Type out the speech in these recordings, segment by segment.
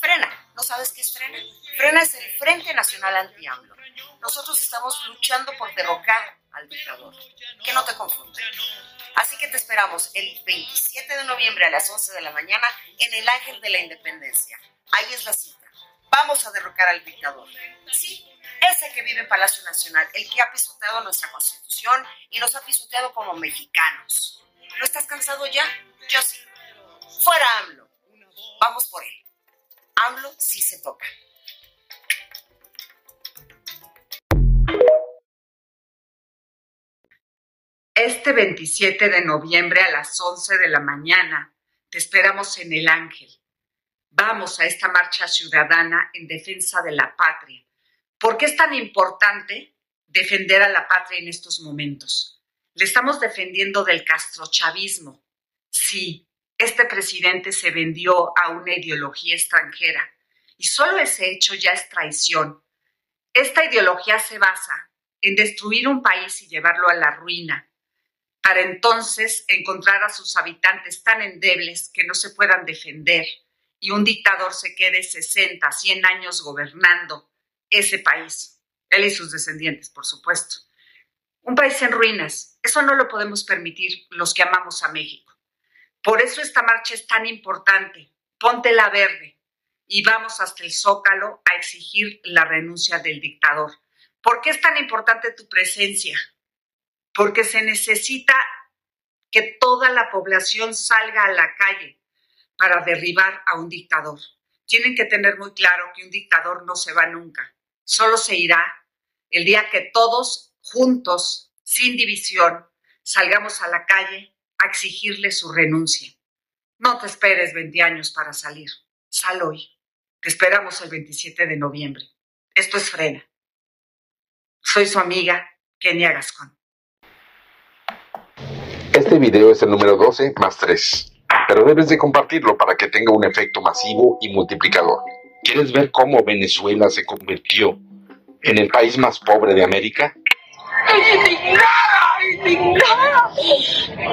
Frena. ¿No sabes qué es Frena? Frena es el Frente Nacional Anti-AMLO. Nosotros estamos luchando por derrocar al dictador. Que no te confundan. Así que te esperamos el 27 de noviembre a las 11 de la mañana en el Ángel de la Independencia. Ahí es la cita. Vamos a derrocar al dictador. Sí, ese que vive en Palacio Nacional, el que ha pisoteado nuestra constitución y nos ha pisoteado como mexicanos. ¿No estás cansado ya? Yo sí. Fuera AMLO. Vamos por él. AMLO sí se toca. Este 27 de noviembre a las 11 de la mañana te esperamos en el Ángel. Vamos a esta marcha ciudadana en defensa de la patria. ¿Por qué es tan importante defender a la patria en estos momentos? Le estamos defendiendo del castrochavismo. Sí, este presidente se vendió a una ideología extranjera y solo ese hecho ya es traición. Esta ideología se basa en destruir un país y llevarlo a la ruina, para entonces encontrar a sus habitantes tan endebles que no se puedan defender y un dictador se quede 60, 100 años gobernando ese país, él y sus descendientes, por supuesto. Un país en ruinas, eso no lo podemos permitir los que amamos a México. Por eso esta marcha es tan importante. Ponte la verde y vamos hasta el Zócalo a exigir la renuncia del dictador. ¿Por qué es tan importante tu presencia? Porque se necesita que toda la población salga a la calle para derribar a un dictador. Tienen que tener muy claro que un dictador no se va nunca, solo se irá el día que todos juntos, sin división, salgamos a la calle a exigirle su renuncia. No te esperes 20 años para salir. Sal hoy. Te esperamos el 27 de noviembre. Esto es Frena. Soy su amiga, Kenia Gascón. Este video es el número 12 más 3, pero debes de compartirlo para que tenga un efecto masivo y multiplicador. ¿Quieres ver cómo Venezuela se convirtió en el país más pobre de América? Indignada.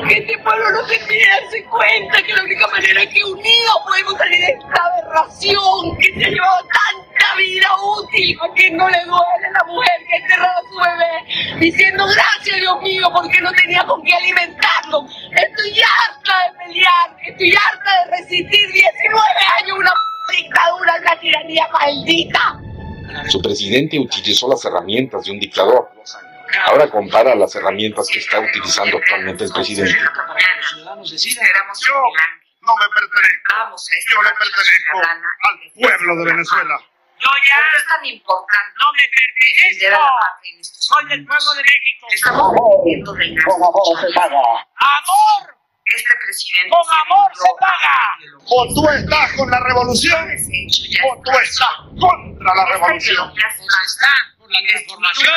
Este pueblo no se quiere darse cuenta que la única manera que unidos podemos salir de esta aberración que se ha llevado tanta vida útil a que no le duele la mujer que enterró a su bebé diciendo gracias Dios mío porque no tenía con qué alimentarlo. Estoy harta de pelear, estoy harta de resistir 19 años una dictadura, una tiranía maldita. Su presidente utilizó las herramientas de un dictador Ahora compara las herramientas que está utilizando actualmente el presidente. Yo no me pertenezco. Yo le pertenezco al pueblo de Venezuela. Yo ya. es tan importante? No me pertenezco. Soy del pueblo de México. Estamos viviendo del Amor. Este presidente. Con amor se paga. O tú estás con la revolución o tú estás contra la revolución. Está con la transformación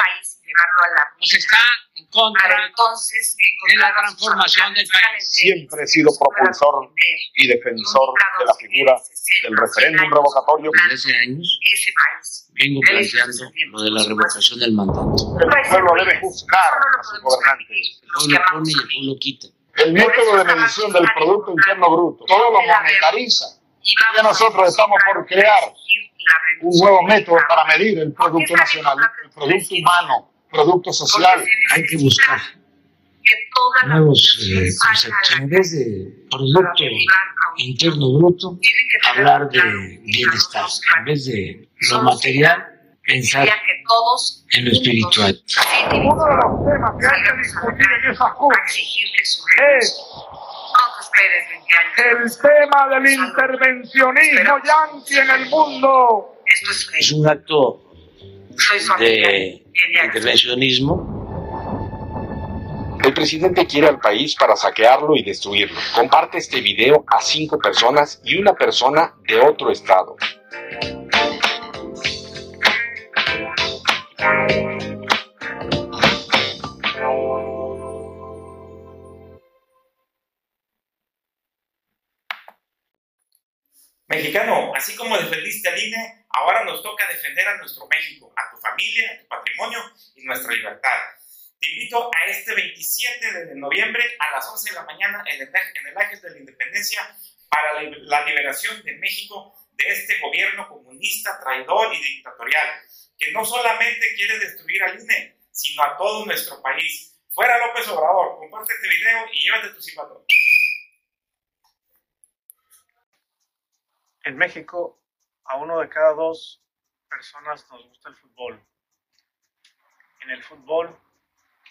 llevarlo a la pues está en contra entonces de la transformación del país. Siempre he sido propulsor y defensor de la figura del referéndum revocatorio. Desde hace años vengo planteando lo de la revocación del mandato. El pueblo debe juzgar a sus gobernantes. El pueblo pone y el pueblo quita. El método de medición del Producto Interno Bruto, todo lo monetariza. Y nosotros estamos por crear un nuevo método para medir el Producto Nacional, el Producto Humano producto social. Hay que buscar nuevos eh, conceptos. En vez de Producto Interno Bruto, hablar de bienestar. En vez de lo material, pensar en lo espiritual. Uno de los temas que hay que discutir en esa cumbre es el tema del intervencionismo yanqui en el mundo. Es un acto de intervencionismo. El presidente quiere al país para saquearlo y destruirlo. Comparte este video a cinco personas y una persona de otro estado. Mexicano, así como defendiste al INE, ahora nos toca defender a nuestro México, a tu familia, a tu patrimonio y nuestra libertad. Te invito a este 27 de noviembre a las 11 de la mañana en el, en el Ángel de la Independencia para la liberación de México de este gobierno comunista, traidor y dictatorial, que no solamente quiere destruir al INE, sino a todo nuestro país. Fuera López Obrador, comparte este video y llévate tu silbato. En México, a uno de cada dos personas nos gusta el fútbol. En el fútbol,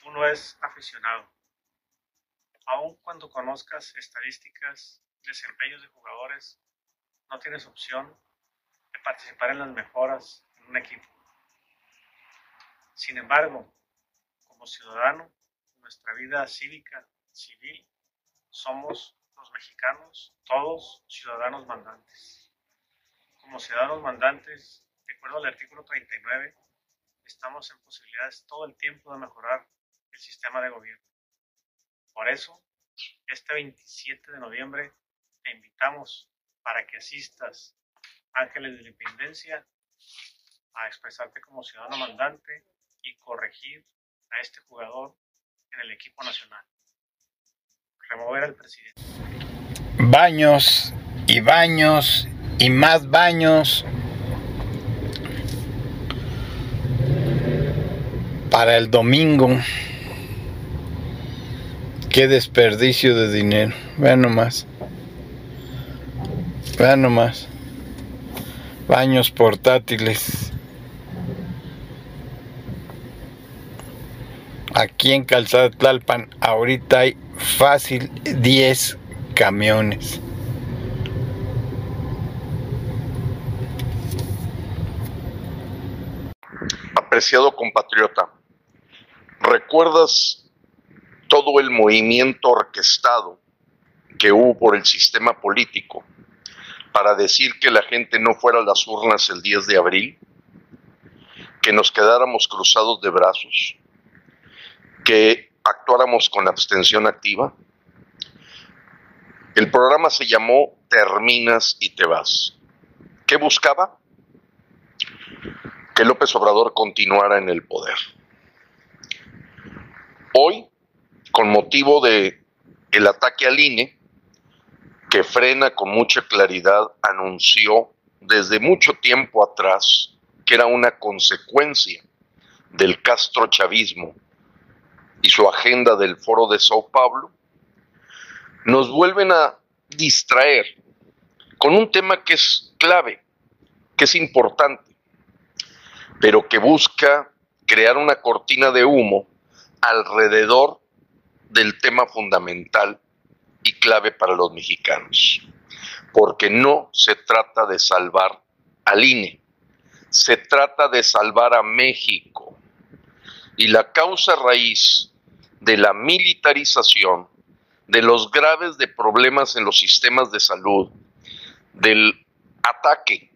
uno es aficionado. Aun cuando conozcas estadísticas, desempeños de jugadores, no tienes opción de participar en las mejoras en un equipo. Sin embargo, como ciudadano, nuestra vida cívica, civil, somos los mexicanos, todos ciudadanos mandantes como ciudadanos mandantes, de acuerdo al artículo 39, estamos en posibilidades todo el tiempo de mejorar el sistema de gobierno. Por eso, este 27 de noviembre te invitamos para que asistas Ángeles de Independencia a expresarte como ciudadano mandante y corregir a este jugador en el equipo nacional. Remover al presidente. Baños y baños y más baños para el domingo. Qué desperdicio de dinero. Vean nomás. Vean nomás. Baños portátiles. Aquí en Calzada Tlalpan ahorita hay fácil 10 camiones. Compatriota, ¿recuerdas todo el movimiento orquestado que hubo por el sistema político para decir que la gente no fuera a las urnas el 10 de abril? Que nos quedáramos cruzados de brazos, que actuáramos con abstención activa. El programa se llamó Terminas y te vas. ¿Qué buscaba? Que López Obrador continuara en el poder. Hoy, con motivo de el ataque al INE, que frena con mucha claridad, anunció desde mucho tiempo atrás que era una consecuencia del Castro chavismo y su agenda del foro de Sao Paulo, nos vuelven a distraer con un tema que es clave, que es importante pero que busca crear una cortina de humo alrededor del tema fundamental y clave para los mexicanos. Porque no se trata de salvar al INE, se trata de salvar a México. Y la causa raíz de la militarización, de los graves de problemas en los sistemas de salud, del ataque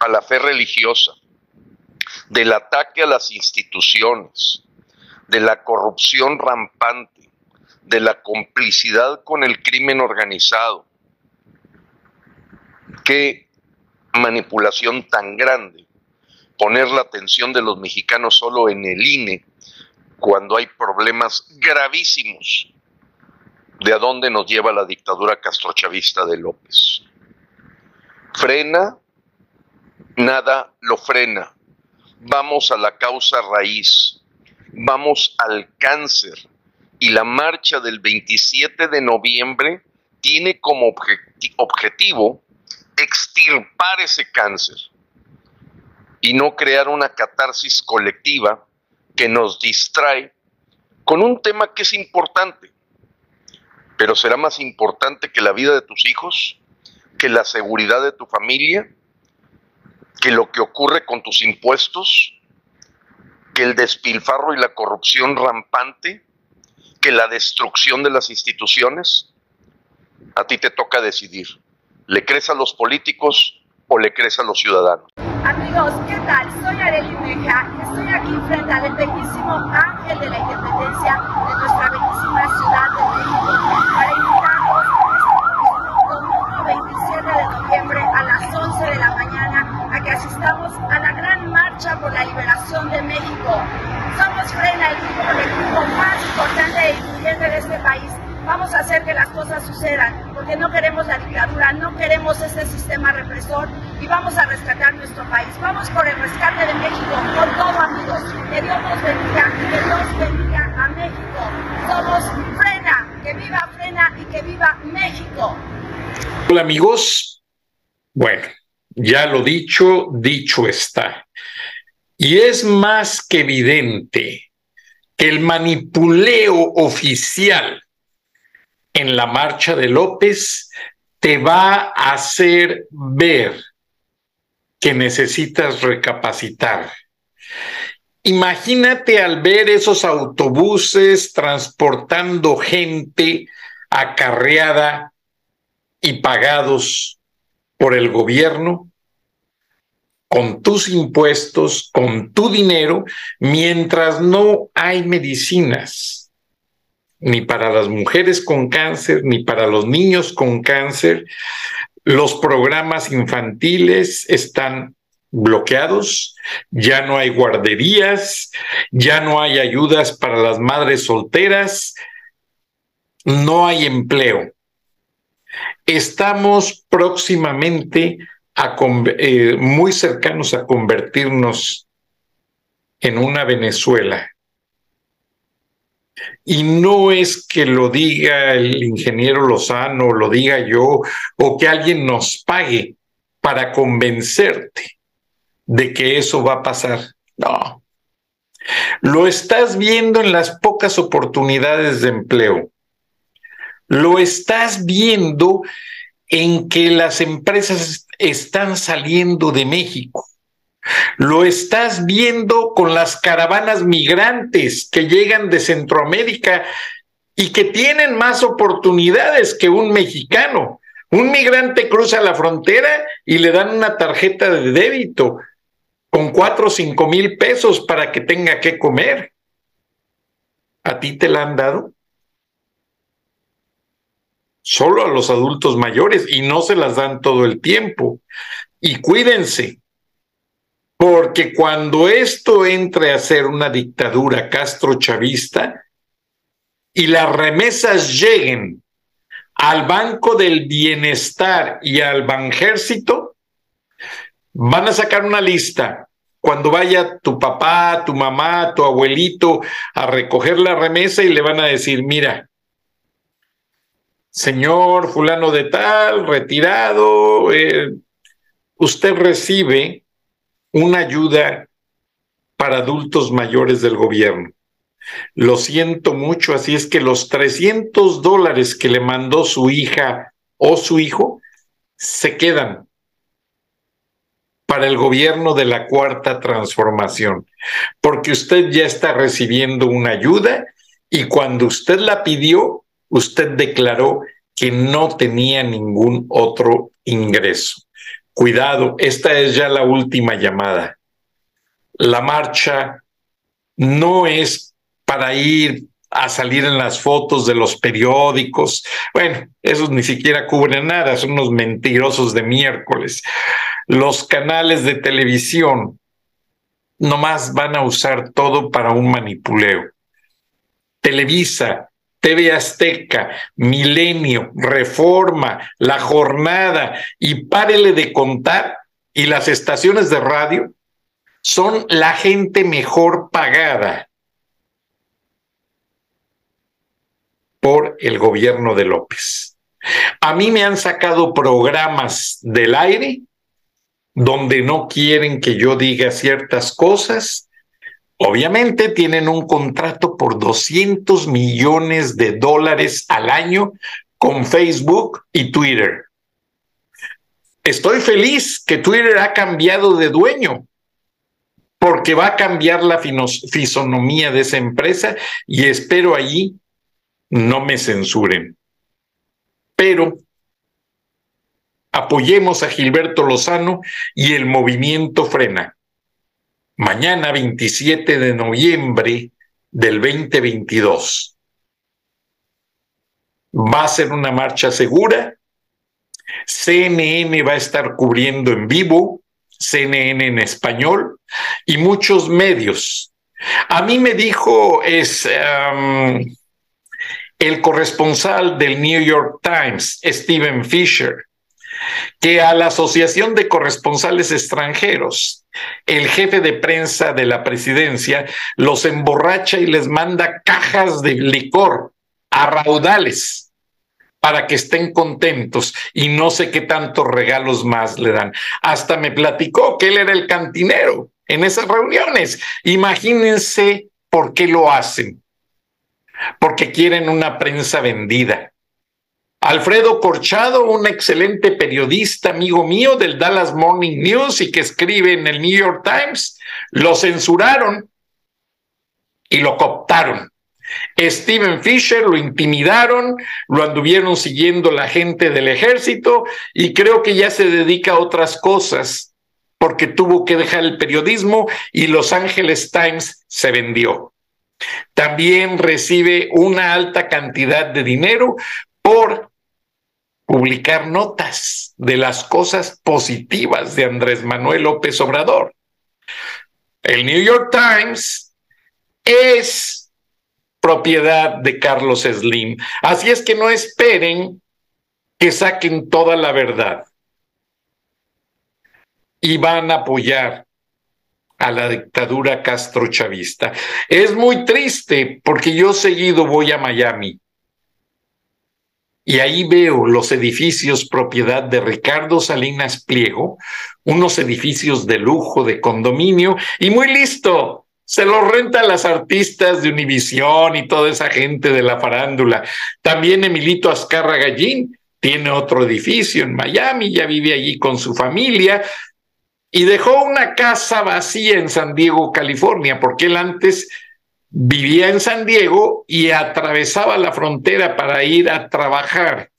a la fe religiosa, del ataque a las instituciones, de la corrupción rampante, de la complicidad con el crimen organizado. Qué manipulación tan grande poner la atención de los mexicanos solo en el INE cuando hay problemas gravísimos de a dónde nos lleva la dictadura castrochavista de López. Frena, nada lo frena vamos a la causa raíz, vamos al cáncer. Y la marcha del 27 de noviembre tiene como objetivo extirpar ese cáncer. y no crear una catarsis colectiva que nos distrae con un tema que es importante, pero será más importante que la vida de tus hijos, que la seguridad de tu familia, que lo que ocurre con tus impuestos, que el despilfarro y la corrupción rampante, que la destrucción de las instituciones. A ti te toca decidir. ¿Le crees a los políticos o le crees a los ciudadanos? Amigos, ¿qué tal? Soy Arely Meja y estoy aquí frente al bellísimo Ángel de la Independencia de nuestra bellísima ciudad de México para invitarlos domingo 27 de noviembre a las 11 de la mañana a que asistamos a la gran marcha por la liberación de México. Somos Frena, el grupo colectivo más importante e influyente de este país vamos a hacer que las cosas sucedan, porque no queremos la dictadura, no queremos este sistema represor y vamos a rescatar nuestro país. Vamos por el rescate de México, con todo amigos. Que Dios nos bendiga que Dios bendiga a México. Somos Frena, que viva Frena y que viva México. Hola amigos, bueno, ya lo dicho, dicho está. Y es más que evidente que el manipuleo oficial en la marcha de López te va a hacer ver que necesitas recapacitar. Imagínate al ver esos autobuses transportando gente acarreada y pagados por el gobierno, con tus impuestos, con tu dinero, mientras no hay medicinas ni para las mujeres con cáncer, ni para los niños con cáncer. Los programas infantiles están bloqueados, ya no hay guarderías, ya no hay ayudas para las madres solteras, no hay empleo. Estamos próximamente a, eh, muy cercanos a convertirnos en una Venezuela y no es que lo diga el ingeniero Lozano, lo diga yo, o que alguien nos pague para convencerte de que eso va a pasar. No. Lo estás viendo en las pocas oportunidades de empleo. Lo estás viendo en que las empresas están saliendo de México. Lo estás viendo con las caravanas migrantes que llegan de Centroamérica y que tienen más oportunidades que un mexicano. Un migrante cruza la frontera y le dan una tarjeta de débito con cuatro o cinco mil pesos para que tenga que comer. ¿A ti te la han dado? Solo a los adultos mayores y no se las dan todo el tiempo. Y cuídense, porque cuando esto entre a ser una dictadura castro-chavista y las remesas lleguen al Banco del Bienestar y al Banjército, van a sacar una lista. Cuando vaya tu papá, tu mamá, tu abuelito a recoger la remesa y le van a decir, mira, señor fulano de tal, retirado, eh, usted recibe una ayuda para adultos mayores del gobierno. Lo siento mucho, así es que los 300 dólares que le mandó su hija o su hijo se quedan para el gobierno de la cuarta transformación, porque usted ya está recibiendo una ayuda y cuando usted la pidió, usted declaró que no tenía ningún otro ingreso. Cuidado, esta es ya la última llamada. La marcha no es para ir a salir en las fotos de los periódicos. Bueno, esos ni siquiera cubren nada, son unos mentirosos de miércoles. Los canales de televisión nomás van a usar todo para un manipuleo. Televisa TV Azteca, Milenio, Reforma, La Jornada y párele de contar, y las estaciones de radio son la gente mejor pagada por el gobierno de López. A mí me han sacado programas del aire donde no quieren que yo diga ciertas cosas. Obviamente tienen un contrato por 200 millones de dólares al año con Facebook y Twitter. Estoy feliz que Twitter ha cambiado de dueño porque va a cambiar la fisonomía de esa empresa y espero allí no me censuren. Pero apoyemos a Gilberto Lozano y el movimiento frena. Mañana 27 de noviembre del 2022. Va a ser una marcha segura. CNN va a estar cubriendo en vivo, CNN en español y muchos medios. A mí me dijo es el corresponsal del New York Times, Stephen Fisher, que a la Asociación de Corresponsales Extranjeros, el jefe de prensa de la presidencia los emborracha y les manda cajas de licor a raudales para que estén contentos y no sé qué tantos regalos más le dan. Hasta me platicó que él era el cantinero en esas reuniones. Imagínense por qué lo hacen porque quieren una prensa vendida. Alfredo Corchado, un excelente periodista, amigo mío del Dallas Morning News y que escribe en el New York Times, lo censuraron y lo cooptaron. Steven Fisher lo intimidaron, lo anduvieron siguiendo la gente del ejército y creo que ya se dedica a otras cosas porque tuvo que dejar el periodismo y Los Angeles Times se vendió. También recibe una alta cantidad de dinero por publicar notas de las cosas positivas de Andrés Manuel López Obrador. El New York Times es propiedad de Carlos Slim. Así es que no esperen que saquen toda la verdad. Y van a apoyar a la dictadura castrochavista. Es muy triste porque yo seguido voy a Miami y ahí veo los edificios propiedad de Ricardo Salinas Pliego, unos edificios de lujo, de condominio, y muy listo, se los renta a las artistas de Univisión y toda esa gente de la farándula. También Emilito Azcarra Gallín tiene otro edificio en Miami, ya vive allí con su familia, y dejó una casa vacía en San Diego, California, porque él antes vivía en San Diego y atravesaba la frontera para ir a trabajar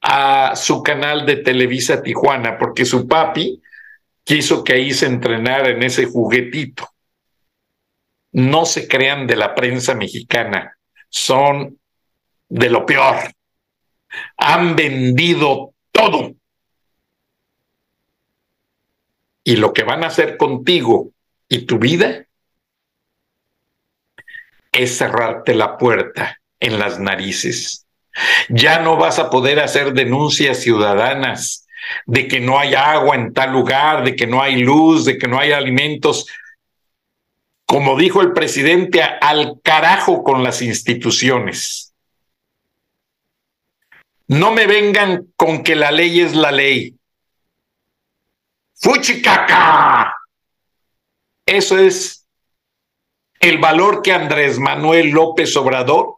a su canal de Televisa Tijuana, porque su papi quiso que ahí se entrenara en ese juguetito. No se crean de la prensa mexicana, son de lo peor. Han vendido todo y lo que van a hacer contigo y tu vida es cerrarte la puerta en las narices. Ya no vas a poder hacer denuncias ciudadanas de que no hay agua en tal lugar, de que no hay luz, de que no hay alimentos. Como dijo el presidente, al carajo con las instituciones. No me vengan con que la ley es la ley. Fuchicaca. Eso es el valor que Andrés Manuel López Obrador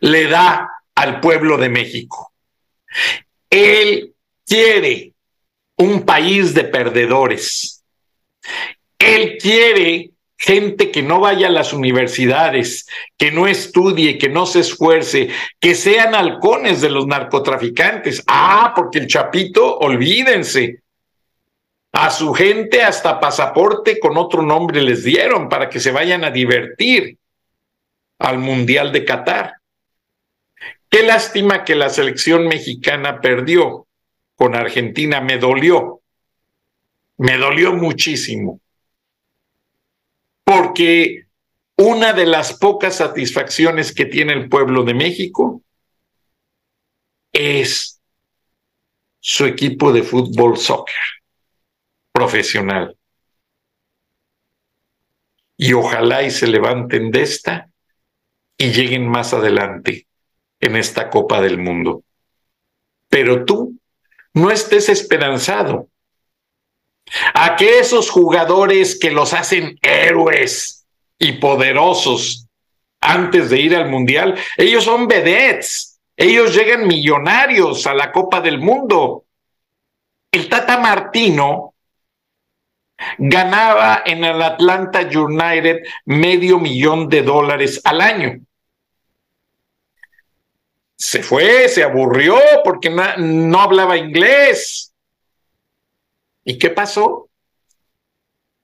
le da al pueblo de México. Él quiere un país de perdedores. Él quiere gente que no vaya a las universidades, que no estudie, que no se esfuerce, que sean halcones de los narcotraficantes. Ah, porque el chapito, olvídense, a su gente hasta pasaporte con otro nombre les dieron para que se vayan a divertir al Mundial de Qatar. Qué lástima que la selección mexicana perdió con Argentina, me dolió, me dolió muchísimo, porque una de las pocas satisfacciones que tiene el pueblo de México es su equipo de fútbol soccer profesional. Y ojalá y se levanten de esta y lleguen más adelante en esta Copa del Mundo. Pero tú no estés esperanzado. a que esos jugadores que los hacen héroes y poderosos antes de ir al Mundial, ellos son vedettes, ellos llegan millonarios a la Copa del Mundo. El Tata Martino ganaba en el Atlanta United medio millón de dólares al año. Se fue, se aburrió porque no, hablaba inglés. ¿Y qué pasó?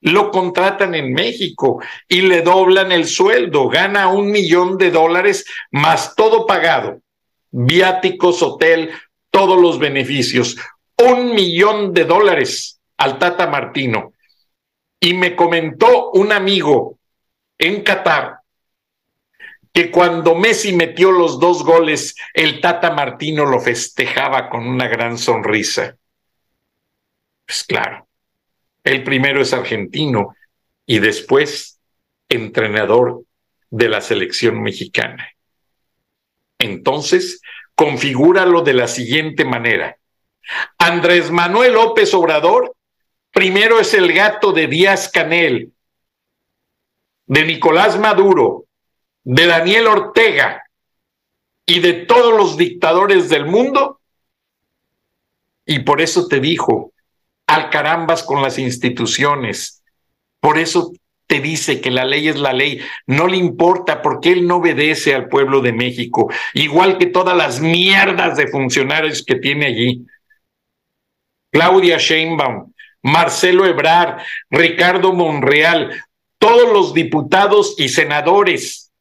Lo contratan en México y le doblan el sueldo, gana un millón de dólares más todo pagado, viáticos, hotel, todos los beneficios, un millón de dólares al Tata Martino. Y me comentó un amigo en Qatar que cuando Messi metió los dos goles, el Tata Martino lo festejaba con una gran sonrisa. Pues claro, el primero es argentino y después entrenador de la selección mexicana. Entonces, configúralo de la siguiente manera. Andrés Manuel López Obrador, primero es el gato de Díaz Canel, de Nicolás Maduro, de Daniel Ortega y de todos los dictadores del mundo. Y por eso te dijo, al carambas con las instituciones. Por eso te dice que la ley es la ley, no le importa porque él no obedece al pueblo de México, igual que todas las mierdas de funcionarios que tiene allí. Claudia Sheinbaum, Marcelo Ebrard, Ricardo Monreal, todos los diputados y senadores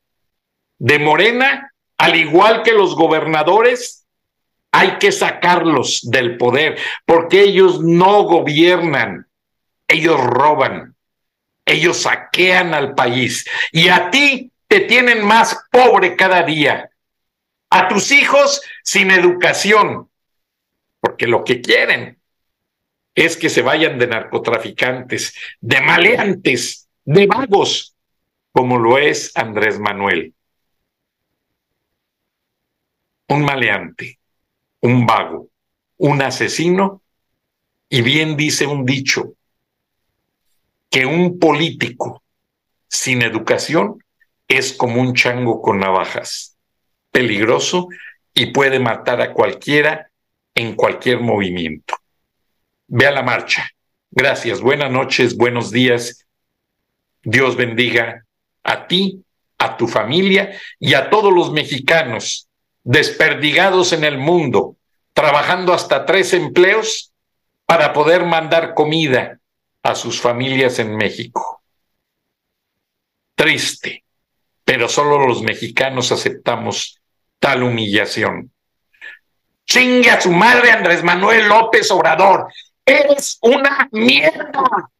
de Morena, al igual que los gobernadores, hay que sacarlos del poder porque ellos no gobiernan, ellos roban, ellos saquean al país. Y a ti te tienen más pobre cada día, a tus hijos sin educación, porque lo que quieren es que se vayan de narcotraficantes, de maleantes, de vagos, como lo es Andrés Manuel. Un maleante un vago, un asesino, y bien dice un dicho, que un político sin educación es como un chango con navajas, peligroso y puede matar a cualquiera en cualquier movimiento. Ve a la marcha. Gracias, buenas noches, buenos días. Dios bendiga a ti, a tu familia y a todos los mexicanos desperdigados en el mundo, trabajando hasta tres empleos para poder mandar comida a sus familias en México. Triste, pero solo los mexicanos aceptamos tal humillación. Chingue a su madre Andrés Manuel López Obrador. Eres una mierda.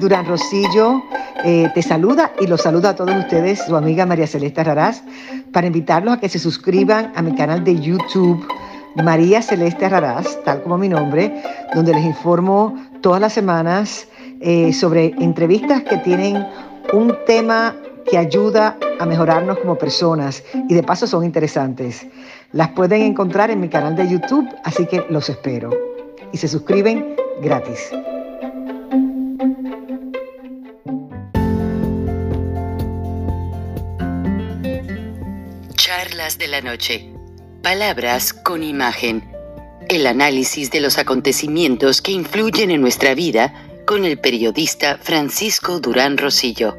Durán Rosillo eh, te saluda y los saluda a todos ustedes, su amiga María Celeste Raraz, para invitarlos a que se suscriban a mi canal de YouTube, María Celeste Raraz, tal como mi nombre, donde les informo todas las semanas eh, sobre entrevistas que tienen un tema que ayuda a mejorarnos como personas y de paso son interesantes. Las pueden encontrar en mi canal de YouTube, así que los espero. Y se suscriben gratis. Charlas de la noche. Palabras con imagen. El análisis de los acontecimientos que influyen en nuestra vida con el periodista Francisco Durán Rosillo